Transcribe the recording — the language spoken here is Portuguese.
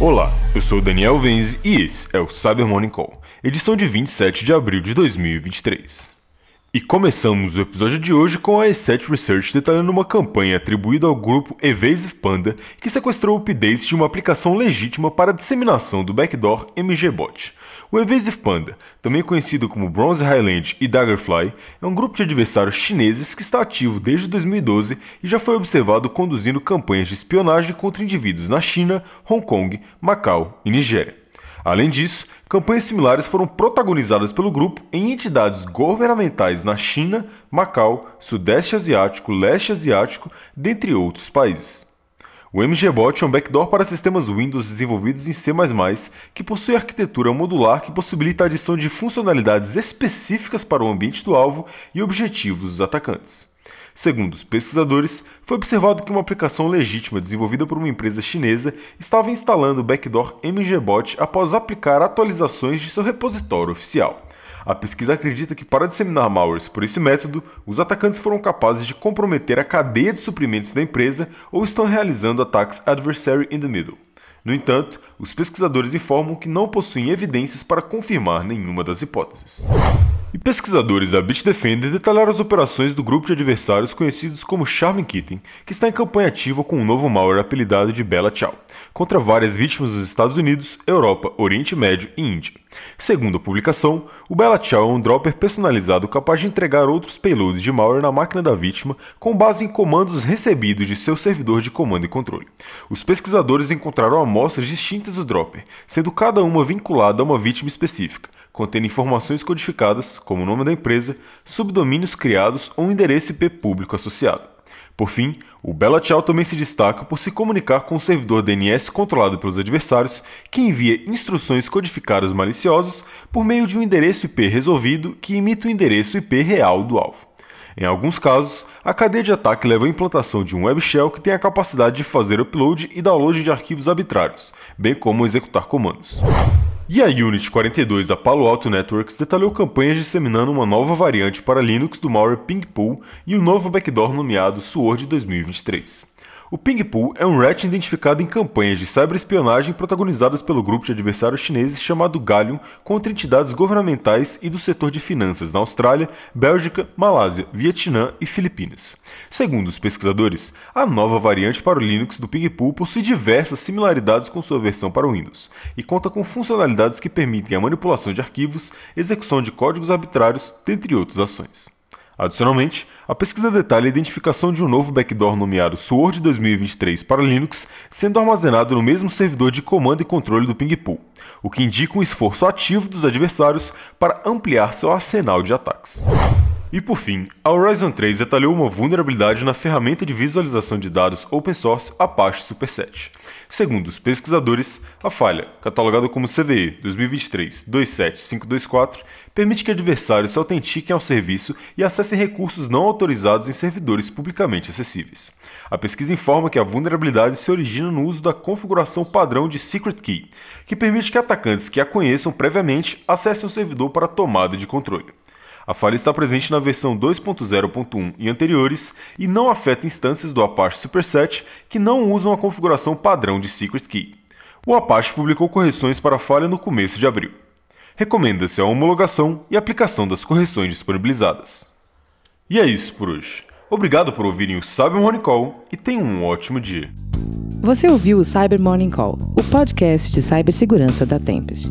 Olá, eu sou o Daniel Venzi e esse é o Cyber Morning Call, edição de 27 de abril de 2023. E começamos o episódio de hoje com a E7 Research detalhando uma campanha atribuída ao grupo Evasive Panda que sequestrou updates de uma aplicação legítima para a disseminação do backdoor MGBot. O Evasive Panda, também conhecido como Bronze Highland e Daggerfly, é um grupo de adversários chineses que está ativo desde 2012 e já foi observado conduzindo campanhas de espionagem contra indivíduos na China, Hong Kong, Macau e Nigéria. Além disso, campanhas similares foram protagonizadas pelo grupo em entidades governamentais na China, Macau, Sudeste Asiático, Leste Asiático, dentre outros países. O MGBot é um backdoor para sistemas Windows desenvolvidos em C++, que possui arquitetura modular que possibilita a adição de funcionalidades específicas para o ambiente do alvo e objetivos dos atacantes. Segundo os pesquisadores, foi observado que uma aplicação legítima desenvolvida por uma empresa chinesa estava instalando o backdoor MGBot após aplicar atualizações de seu repositório oficial. A pesquisa acredita que para disseminar malwares por esse método, os atacantes foram capazes de comprometer a cadeia de suprimentos da empresa ou estão realizando ataques adversary in the middle. No entanto, os pesquisadores informam que não possuem evidências para confirmar nenhuma das hipóteses. E pesquisadores da Bitdefender detalharam as operações do grupo de adversários conhecidos como Charming Kitten, que está em campanha ativa com um novo malware apelidado de Bella Ciao, contra várias vítimas dos Estados Unidos, Europa, Oriente Médio e Índia. Segundo a publicação, o Bella Ciao é um dropper personalizado capaz de entregar outros payloads de malware na máquina da vítima com base em comandos recebidos de seu servidor de comando e controle. Os pesquisadores encontraram amostras distintas do dropper, sendo cada uma vinculada a uma vítima específica contendo informações codificadas, como o nome da empresa, subdomínios criados ou um endereço IP público associado. Por fim, o Bella Ciao também se destaca por se comunicar com o servidor DNS controlado pelos adversários, que envia instruções codificadas maliciosas por meio de um endereço IP resolvido que imita o endereço IP real do alvo. Em alguns casos, a cadeia de ataque leva à implantação de um web shell que tem a capacidade de fazer upload e download de arquivos arbitrários, bem como executar comandos. E a Unity 42 da Palo Alto Networks detalhou campanhas disseminando uma nova variante para Linux do malware Pingpool e um novo backdoor nomeado Sword 2023. O Ping Pool é um rat identificado em campanhas de cyberespionagem protagonizadas pelo grupo de adversários chineses chamado Gallium contra entidades governamentais e do setor de finanças na Austrália, Bélgica, Malásia, Vietnã e Filipinas. Segundo os pesquisadores, a nova variante para o Linux do Ping Pool possui diversas similaridades com sua versão para o Windows e conta com funcionalidades que permitem a manipulação de arquivos, execução de códigos arbitrários, dentre outras ações. Adicionalmente, a pesquisa detalha a identificação de um novo backdoor nomeado Sword 2023 para Linux, sendo armazenado no mesmo servidor de comando e controle do Pingpool, o que indica um esforço ativo dos adversários para ampliar seu arsenal de ataques. E por fim, a Horizon 3 detalhou uma vulnerabilidade na ferramenta de visualização de dados open source Apache Superset. Segundo os pesquisadores, a falha, catalogada como CVE 2023-27524, permite que adversários se autentiquem ao serviço e acessem recursos não autorizados em servidores publicamente acessíveis. A pesquisa informa que a vulnerabilidade se origina no uso da configuração padrão de Secret Key, que permite que atacantes que a conheçam previamente acessem o servidor para tomada de controle. A falha está presente na versão 2.0.1 e anteriores e não afeta instâncias do Apache Superset que não usam a configuração padrão de Secret Key. O Apache publicou correções para a falha no começo de abril. Recomenda-se a homologação e aplicação das correções disponibilizadas. E é isso por hoje. Obrigado por ouvirem o Cyber Morning Call e tenham um ótimo dia. Você ouviu o Cyber Morning Call, o podcast de cibersegurança da Tempest.